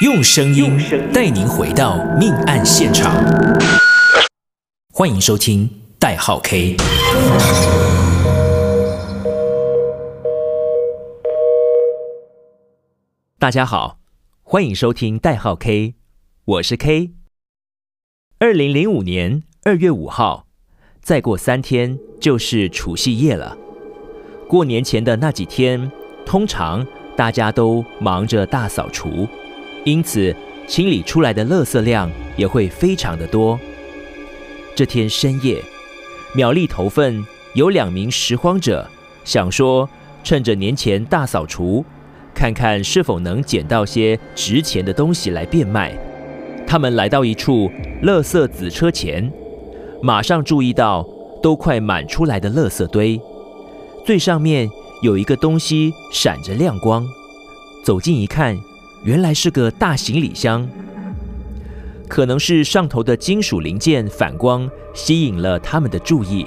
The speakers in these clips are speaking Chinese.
用声音带您回到命案现场。欢迎收听代号 K。大家好，欢迎收听代号 K，我是 K。二零零五年二月五号，再过三天就是除夕夜了。过年前的那几天，通常大家都忙着大扫除，因此清理出来的垃圾量也会非常的多。这天深夜，苗栗头份有两名拾荒者想说，趁着年前大扫除，看看是否能捡到些值钱的东西来变卖。他们来到一处垃圾子车前，马上注意到都快满出来的垃圾堆。最上面有一个东西闪着亮光，走近一看，原来是个大行李箱。可能是上头的金属零件反光吸引了他们的注意，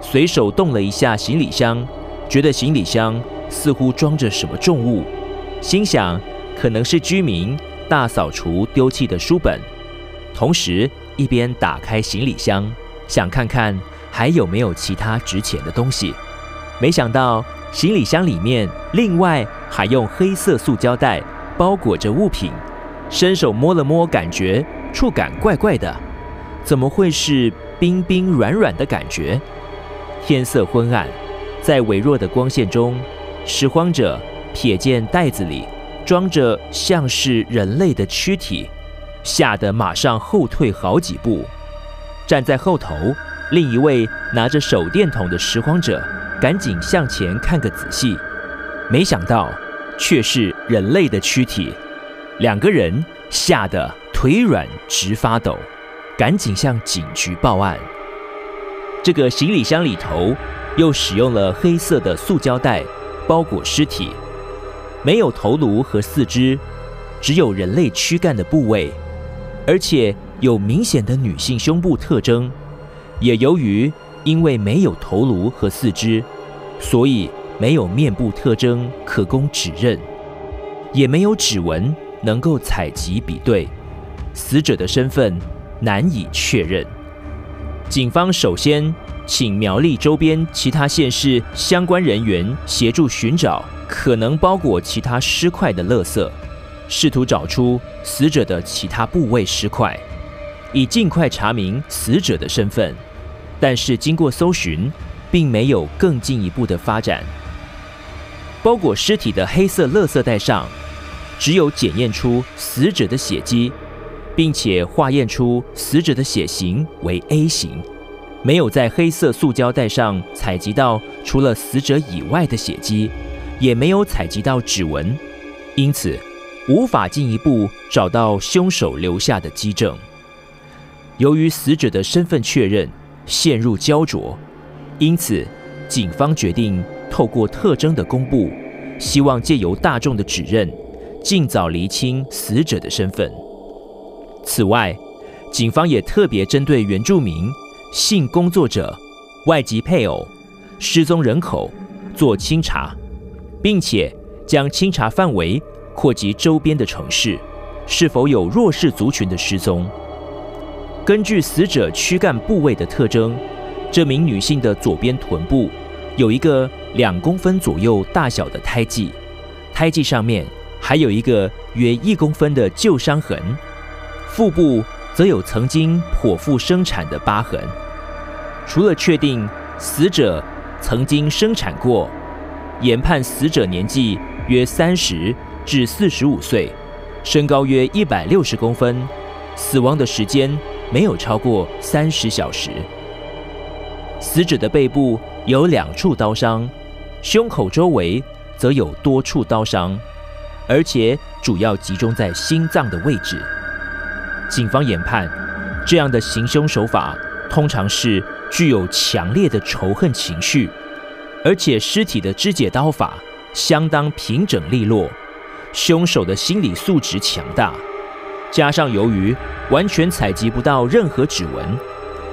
随手动了一下行李箱，觉得行李箱似乎装着什么重物，心想可能是居民大扫除丢弃的书本，同时一边打开行李箱，想看看。还有没有其他值钱的东西？没想到行李箱里面另外还用黑色塑胶袋包裹着物品，伸手摸了摸，感觉触感怪怪的，怎么会是冰冰软软的感觉？天色昏暗，在微弱的光线中，拾荒者瞥见袋子里装着像是人类的躯体，吓得马上后退好几步，站在后头。另一位拿着手电筒的拾荒者赶紧向前看个仔细，没想到却是人类的躯体。两个人吓得腿软直发抖，赶紧向警局报案。这个行李箱里头又使用了黑色的塑胶袋包裹尸体，没有头颅和四肢，只有人类躯干的部位，而且有明显的女性胸部特征。也由于因为没有头颅和四肢，所以没有面部特征可供指认，也没有指纹能够采集比对，死者的身份难以确认。警方首先请苗栗周边其他县市相关人员协助寻找可能包裹其他尸块的垃圾，试图找出死者的其他部位尸块，以尽快查明死者的身份。但是经过搜寻，并没有更进一步的发展。包裹尸体的黑色垃圾袋上，只有检验出死者的血迹，并且化验出死者的血型为 A 型，没有在黑色塑胶袋上采集到除了死者以外的血迹，也没有采集到指纹，因此无法进一步找到凶手留下的迹证。由于死者的身份确认，陷入焦灼，因此警方决定透过特征的公布，希望借由大众的指认，尽早厘清死者的身份。此外，警方也特别针对原住民、性工作者、外籍配偶、失踪人口做清查，并且将清查范围扩及周边的城市，是否有弱势族群的失踪。根据死者躯干部位的特征，这名女性的左边臀部有一个两公分左右大小的胎记，胎记上面还有一个约一公分的旧伤痕，腹部则有曾经剖腹生产的疤痕。除了确定死者曾经生产过，研判死者年纪约三十至四十五岁，身高约一百六十公分，死亡的时间。没有超过三十小时。死者的背部有两处刀伤，胸口周围则有多处刀伤，而且主要集中在心脏的位置。警方研判，这样的行凶手法通常是具有强烈的仇恨情绪，而且尸体的肢解刀法相当平整利落，凶手的心理素质强大。加上由于完全采集不到任何指纹，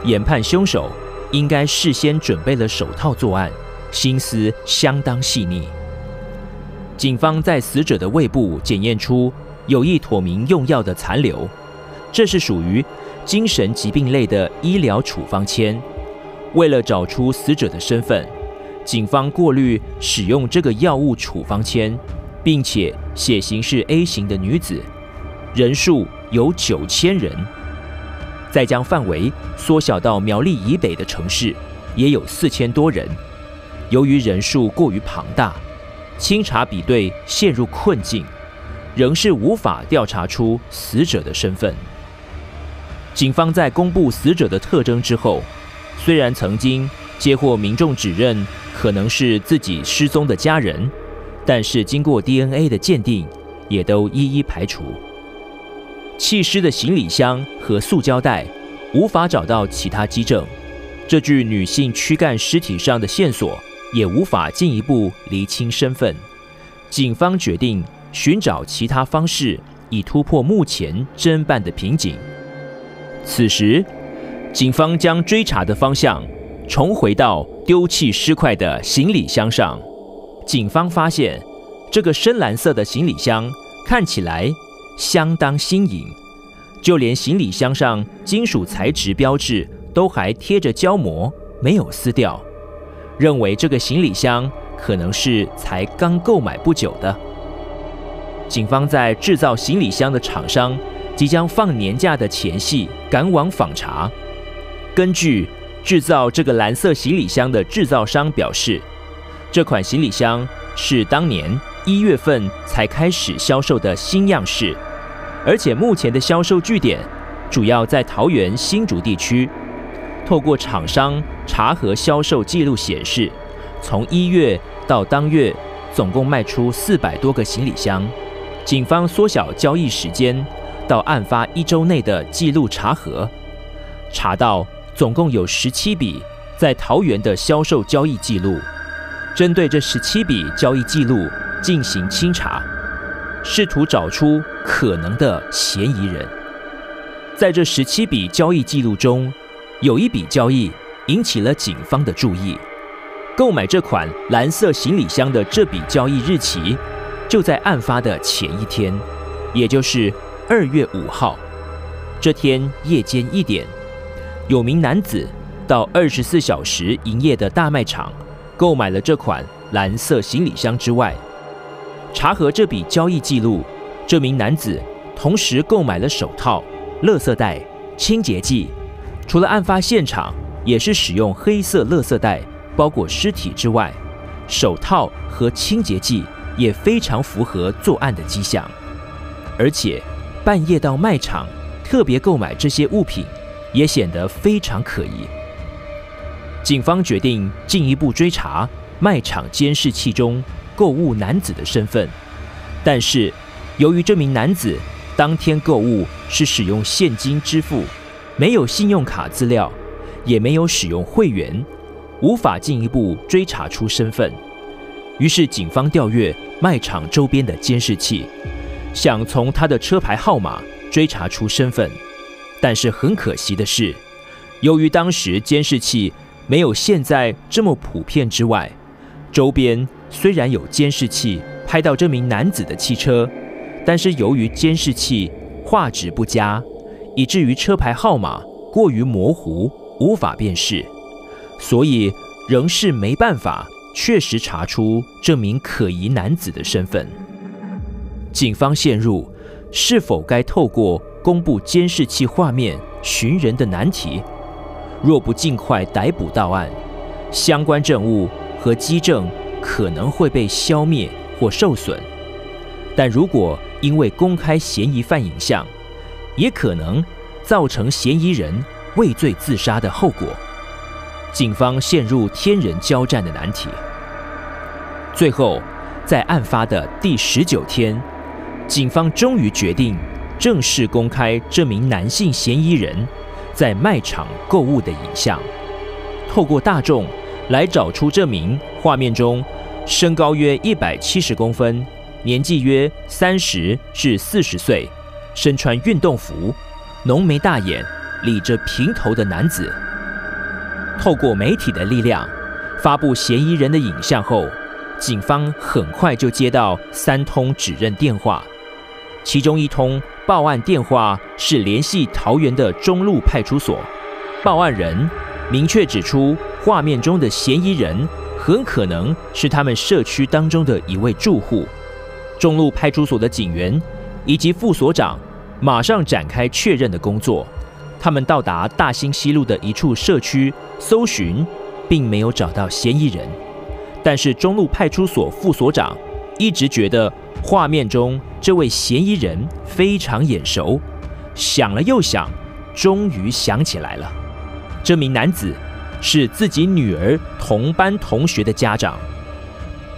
研判凶手应该事先准备了手套作案，心思相当细腻。警方在死者的胃部检验出有意妥明用药的残留，这是属于精神疾病类的医疗处方签。为了找出死者的身份，警方过滤使用这个药物处方签，并且血型是 A 型的女子，人数有九千人。再将范围缩小到苗栗以北的城市，也有四千多人。由于人数过于庞大，清查比对陷入困境，仍是无法调查出死者的身份。警方在公布死者的特征之后，虽然曾经接获民众指认可能是自己失踪的家人，但是经过 DNA 的鉴定，也都一一排除。弃尸的行李箱和塑胶袋无法找到其他基证，这具女性躯干尸体上的线索也无法进一步厘清身份。警方决定寻找其他方式，以突破目前侦办的瓶颈。此时，警方将追查的方向重回到丢弃尸块的行李箱上。警方发现，这个深蓝色的行李箱看起来相当新颖，就连行李箱上金属材质标志都还贴着胶膜，没有撕掉。认为这个行李箱可能是才刚购买不久的。警方在制造行李箱的厂商即将放年假的前夕赶往访查。根据制造这个蓝色行李箱的制造商表示，这款行李箱是当年一月份才开始销售的新样式，而且目前的销售据点主要在桃园新竹地区。透过厂商查核销售记录显示，从一月到当月，总共卖出四百多个行李箱。警方缩小交易时间，到案发一周内的记录查核，查到总共有十七笔在桃园的销售交易记录。针对这十七笔交易记录进行清查，试图找出可能的嫌疑人。在这十七笔交易记录中，有一笔交易引起了警方的注意，购买这款蓝色行李箱的这笔交易日期就在案发的前一天，也就是二月五号。这天夜间一点，有名男子到二十四小时营业的大卖场购买了这款蓝色行李箱之外，查核这笔交易记录，这名男子同时购买了手套、垃圾袋、清洁剂。除了案发现场也是使用黑色垃圾袋包裹尸体之外，手套和清洁剂也非常符合作案的迹象。而且半夜到卖场特别购买这些物品，也显得非常可疑。警方决定进一步追查卖场监视器中购物男子的身份，但是由于这名男子当天购物是使用现金支付。没有信用卡资料，也没有使用会员，无法进一步追查出身份。于是警方调阅卖场周边的监视器，想从他的车牌号码追查出身份。但是很可惜的是，由于当时监视器没有现在这么普遍之外，周边虽然有监视器拍到这名男子的汽车，但是由于监视器画质不佳。以至于车牌号码过于模糊，无法辨识，所以仍是没办法确实查出这名可疑男子的身份。警方陷入是否该透过公布监视器画面寻人的难题。若不尽快逮捕到案，相关证物和机证可能会被消灭或受损。但如果因为公开嫌疑犯影像，也可能造成嫌疑人畏罪自杀的后果，警方陷入天人交战的难题。最后，在案发的第十九天，警方终于决定正式公开这名男性嫌疑人在卖场购物的影像，透过大众来找出这名画面中身高约一百七十公分、年纪约三十至四十岁。身穿运动服、浓眉大眼、理着平头的男子，透过媒体的力量发布嫌疑人的影像后，警方很快就接到三通指认电话。其中一通报案电话是联系桃园的中路派出所，报案人明确指出，画面中的嫌疑人很可能是他们社区当中的一位住户。中路派出所的警员以及副所长马上展开确认的工作。他们到达大兴西路的一处社区搜寻，并没有找到嫌疑人。但是中路派出所副所长一直觉得画面中这位嫌疑人非常眼熟，想了又想，终于想起来了。这名男子是自己女儿同班同学的家长。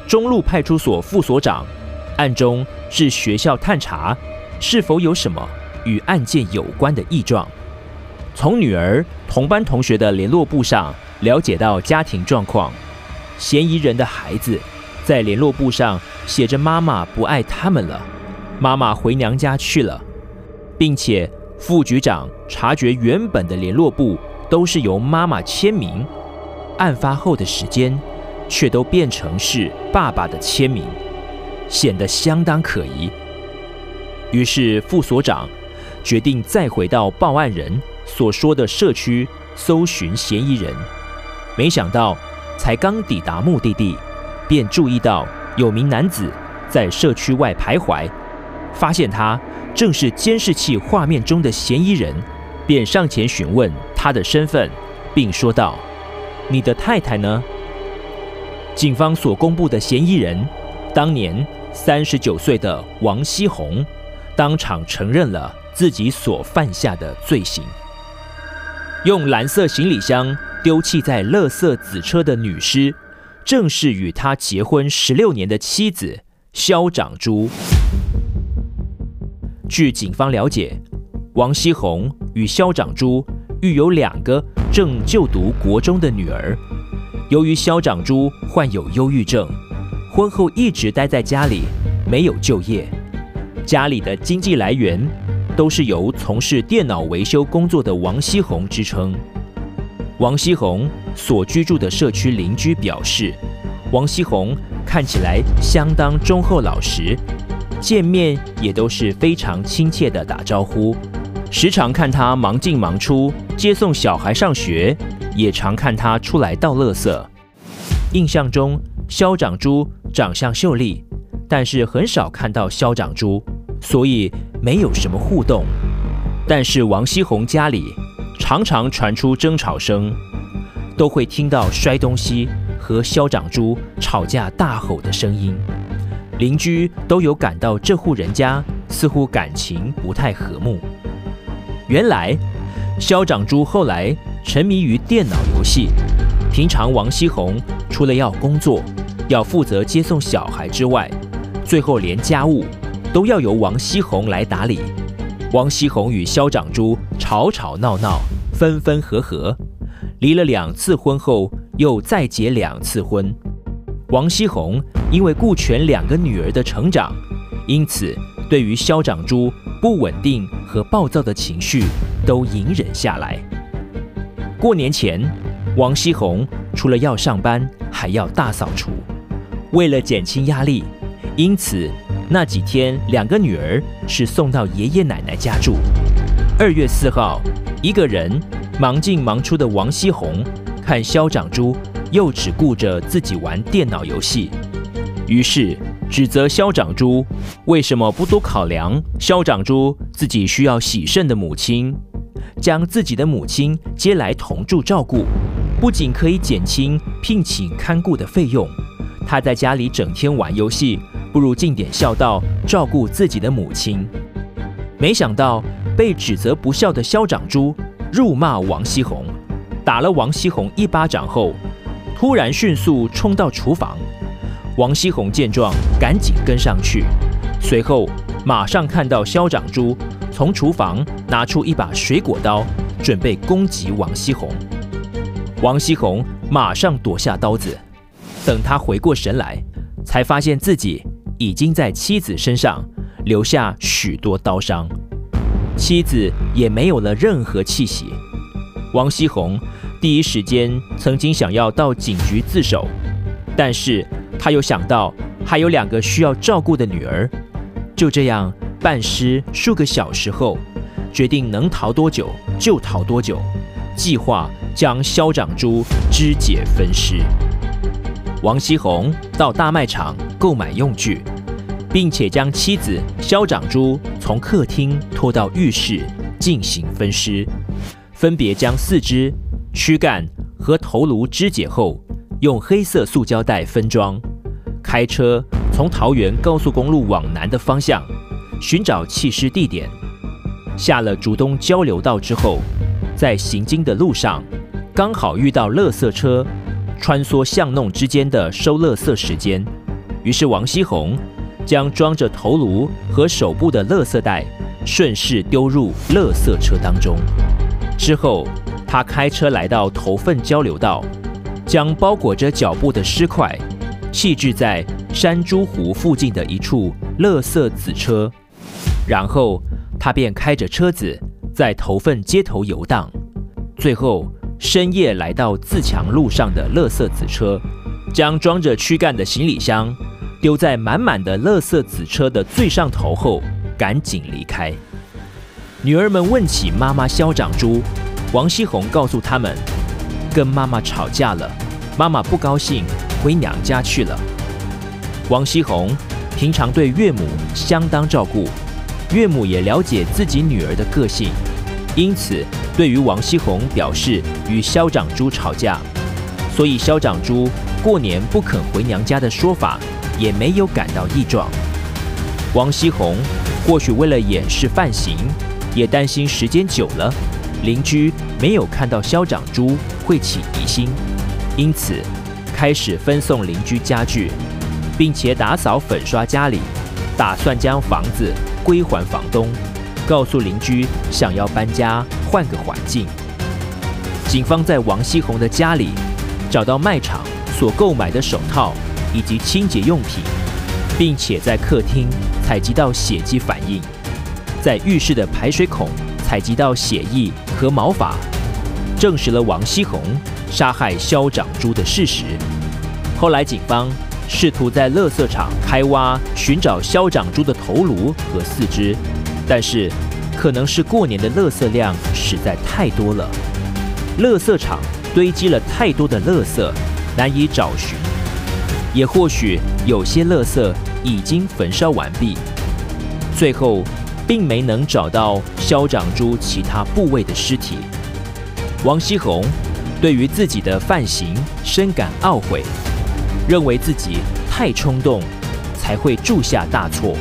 中路派出所副所长暗中至学校探查，是否有什么与案件有关的异状。从女儿同班同学的联络簿上了解到家庭状况。嫌疑人的孩子在联络簿上写着：“妈妈不爱他们了，妈妈回娘家去了。”并且副局长察觉原本的联络簿都是由妈妈签名，案发后的时间却都变成是爸爸的签名，显得相当可疑。于是副所长决定再回到报案人所说的社区搜寻嫌疑人，没想到。才刚抵达目的地，便注意到有名男子在社区外徘徊，发现他正是监视器画面中的嫌疑人，便上前询问他的身份，并说道：“你的太太呢？”警方所公布的嫌疑人，当年三十九岁的王熙红，当场承认了自己所犯下的罪行，用蓝色行李箱。丢弃在垃圾子车的女尸，正是与他结婚十六年的妻子肖长珠。据警方了解，王熙红与肖长珠育有两个正就读国中的女儿。由于萧长珠患有忧郁症，婚后一直待在家里，没有就业，家里的经济来源都是由从事电脑维修工作的王熙红支撑。王熙红所居住的社区邻居表示，王熙红看起来相当忠厚老实，见面也都是非常亲切的打招呼。时常看他忙进忙出，接送小孩上学，也常看他出来倒垃圾。印象中，肖长珠长相秀丽，但是很少看到肖长珠，所以没有什么互动。但是王熙红家里，常常传出争吵声，都会听到摔东西和肖长珠吵架大吼的声音。邻居都有感到这户人家似乎感情不太和睦。原来，萧长珠后来沉迷于电脑游戏，平常王熙红除了要工作、要负责接送小孩之外，最后连家务都要由王熙红来打理。王熙红与萧长珠吵吵闹闹。分分合合，离了两次婚后，又再结两次婚。王熙红因为顾全两个女儿的成长，因此对于萧长珠不稳定和暴躁的情绪都隐忍下来。过年前，王熙红除了要上班，还要大扫除。为了减轻压力，因此那几天两个女儿是送到爷爷奶奶家住。二月四号。一个人忙进忙出的王熙红，看肖长珠又只顾着自己玩电脑游戏，于是指责萧长珠为什么不多考量萧长珠自己需要洗肾的母亲，将自己的母亲接来同住照顾，不仅可以减轻聘请看顾的费用，他在家里整天玩游戏，不如尽点孝道照顾自己的母亲。没想到。被指责不孝的萧长珠辱骂王熙红，打了王熙红一巴掌后，突然迅速冲到厨房。王西红见状，赶紧跟上去，随后马上看到肖长珠从厨房拿出一把水果刀，准备攻击王西红。王西红马上躲下刀子，等他回过神来，才发现自己已经在妻子身上留下许多刀伤。妻子也没有了任何气息。王西红第一时间曾经想要到警局自首，但是他又想到还有两个需要照顾的女儿，就这样半尸数个小时后，决定能逃多久就逃多久，计划将肖长珠肢解分尸。王锡红到大卖场购买用具，并且将妻子肖长珠从客厅拖到浴室进行分尸，分别将四肢、躯干和头颅肢解后，用黑色塑胶袋分装，开车从桃园高速公路往南的方向寻找弃尸地点。下了竹东交流道之后，在行经的路上，刚好遇到垃圾车穿梭巷弄之间的收垃圾时间，于是王锡宏将装着头颅和手部的垃圾袋顺势丢入垃圾车当中。之后，他开车来到头份交流道，将包裹着脚部的尸块弃置在山猪湖附近的一处垃圾子车，然后。他便开着车子在头份街头游荡，最后深夜来到自强路上的垃圾子车，将装着躯干的行李箱丢在满满的垃圾子车的最上头后，赶紧离开。女儿们问起妈妈萧长珠，王熙红告诉他们，跟妈妈吵架了，妈妈不高兴，回娘家去了。王熙红平常对岳母相当照顾。岳母也了解自己女儿的个性，因此对于王熙红表示与萧长珠吵架，所以萧长珠过年不肯回娘家的说法也没有感到异状。王熙红或许为了掩饰犯行，也担心时间久了邻居没有看到萧长珠会起疑心，因此开始分送邻居家具，并且打扫粉刷家里，打算将房子。归还房东，告诉邻居想要搬家换个环境。警方在王熙宏的家里找到卖场所购买的手套以及清洁用品，并且在客厅采集到血迹反应，在浴室的排水孔采集到血液和毛发，证实了王熙宏杀害肖长珠的事实。后来警方。试图在垃圾场开挖寻找肖长珠的头颅和四肢，但是可能是过年的垃圾量实在太多了，垃圾场堆积了太多的垃圾，难以找寻，也或许有些垃圾已经焚烧完毕，最后并没能找到肖长珠其他部位的尸体。王锡红对于自己的犯行深感懊悔。认为自己太冲动，才会铸下大错，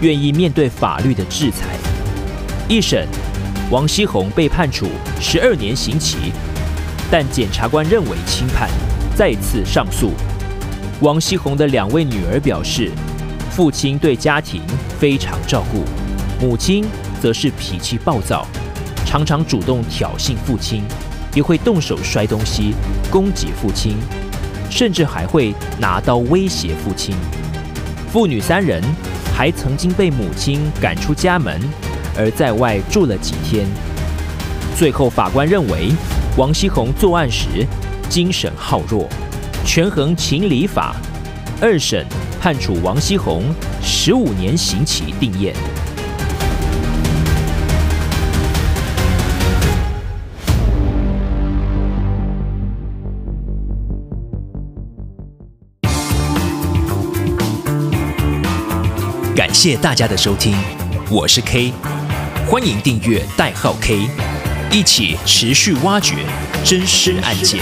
愿意面对法律的制裁。一审，王锡红被判处十二年刑期，但检察官认为轻判，再次上诉。王锡红的两位女儿表示，父亲对家庭非常照顾，母亲则是脾气暴躁，常常主动挑衅父亲，也会动手摔东西，攻击父亲。甚至还会拿刀威胁父亲。父女三人还曾经被母亲赶出家门，而在外住了几天。最后，法官认为王锡宏作案时精神好弱，权衡情理法，二审判处王锡宏十五年刑期定谳。谢谢大家的收听，我是 K，欢迎订阅代号 K，一起持续挖掘真实案件。